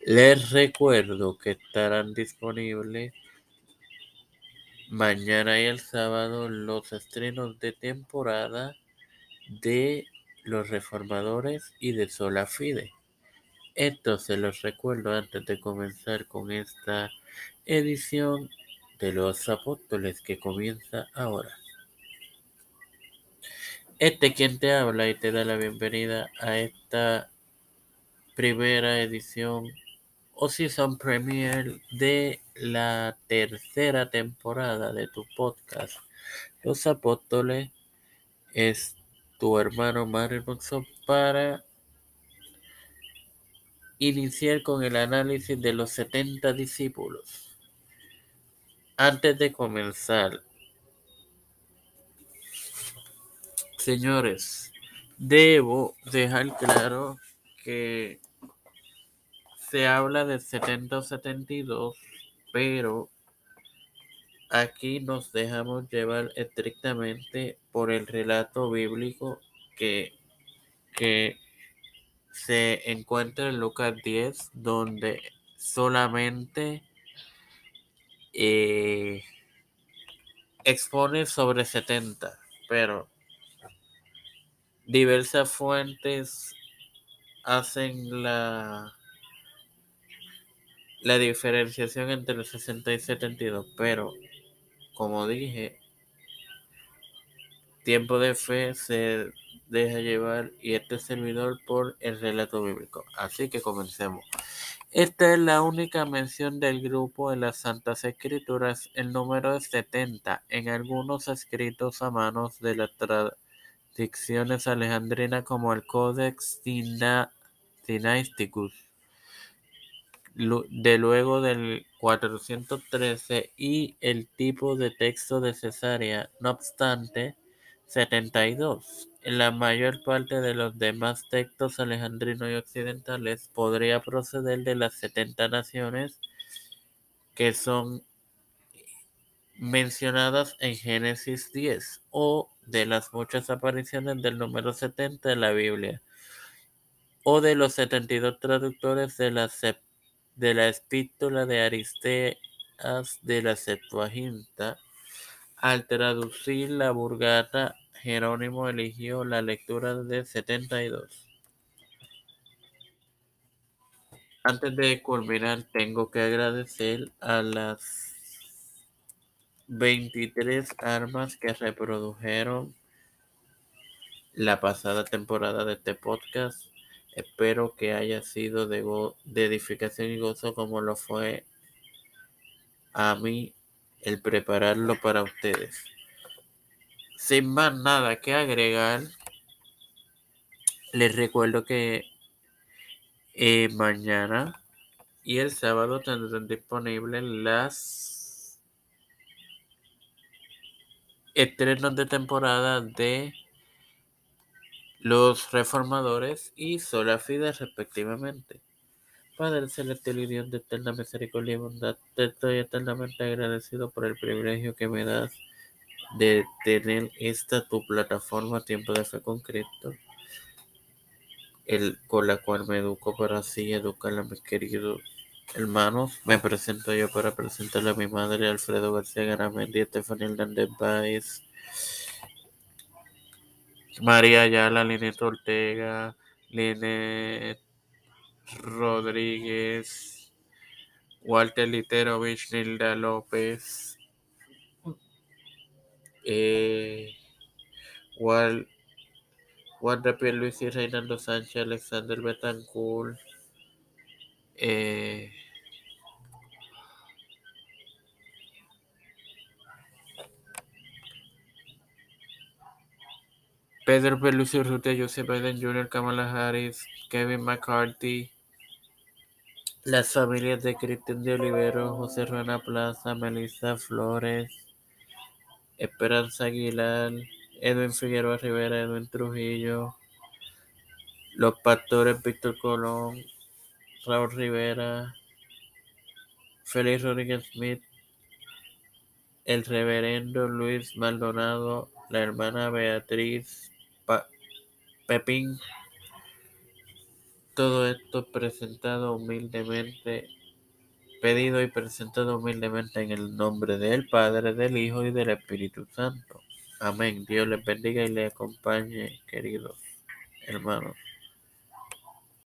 Les recuerdo que estarán disponibles mañana y el sábado los estrenos de temporada de Los Reformadores y de Sola Fide. Esto se los recuerdo antes de comenzar con esta edición de los apóstoles que comienza ahora. Este quien te habla y te da la bienvenida a esta primera edición o season premiere de la tercera temporada de tu podcast Los Apóstoles es tu hermano Mario para iniciar con el análisis de los 70 discípulos. Antes de comenzar, señores, debo dejar claro que se habla de 70 o 72, pero aquí nos dejamos llevar estrictamente por el relato bíblico que, que se encuentra en Lucas 10, donde solamente eh, expone sobre 70, pero diversas fuentes hacen la, la diferenciación entre 60 y 72, pero como dije, tiempo de fe se deja llevar y este servidor por el relato bíblico. Así que comencemos. Esta es la única mención del grupo en las Santas Escrituras. El número es 70 en algunos escritos a manos de las tradiciones alejandrinas como el Codex Sinaisticus de luego del 413 y el tipo de texto de Cesarea. No obstante, 72. La mayor parte de los demás textos alejandrinos y occidentales podría proceder de las 70 naciones que son mencionadas en Génesis 10 o de las muchas apariciones del número 70 de la Biblia o de los 72 traductores de la, de la epístola de Aristeas de la Septuaginta. Al traducir la Vulgata Jerónimo eligió la lectura de 72. Antes de culminar, tengo que agradecer a las 23 armas que reprodujeron la pasada temporada de este podcast. Espero que haya sido de, de edificación y gozo como lo fue a mí el prepararlo para ustedes. Sin más nada que agregar, les recuerdo que eh, mañana y el sábado tendrán disponibles las estrenos de temporada de los reformadores y Sola Fide respectivamente. Padre celestial y Dios de eterna misericordia y bondad, te estoy eternamente agradecido por el privilegio que me das de tener esta tu plataforma Tiempo de Fe con Cristo, el, con la cual me educo para así educar a mis queridos hermanos. Me presento yo para presentarle a mi madre, Alfredo García Garamendi, Estefanía Hernández Baez, María Ayala, Linet Ortega, Linet Rodríguez, Walter Literovich, Nilda López, eh, Juan, Juan Luis y Reinaldo Sánchez, Alexander Betancourt, eh, Pedro Pelucio Ruta, Joseph Biden Jr., Kamala Harris, Kevin McCarthy, las familias de Cristian de Olivero, José Ruana Plaza, Melissa Flores, Esperanza Aguilar, Edwin Figueroa Rivera, Edwin Trujillo, los pastores Víctor Colón, Raúl Rivera, Félix Rodríguez Smith, el reverendo Luis Maldonado, la hermana Beatriz Pepín, Todo esto presentado humildemente, pedido y presentado humildemente en el nombre del Padre, del Hijo y del Espíritu Santo. Amén. Dios les bendiga y les acompañe, queridos hermanos.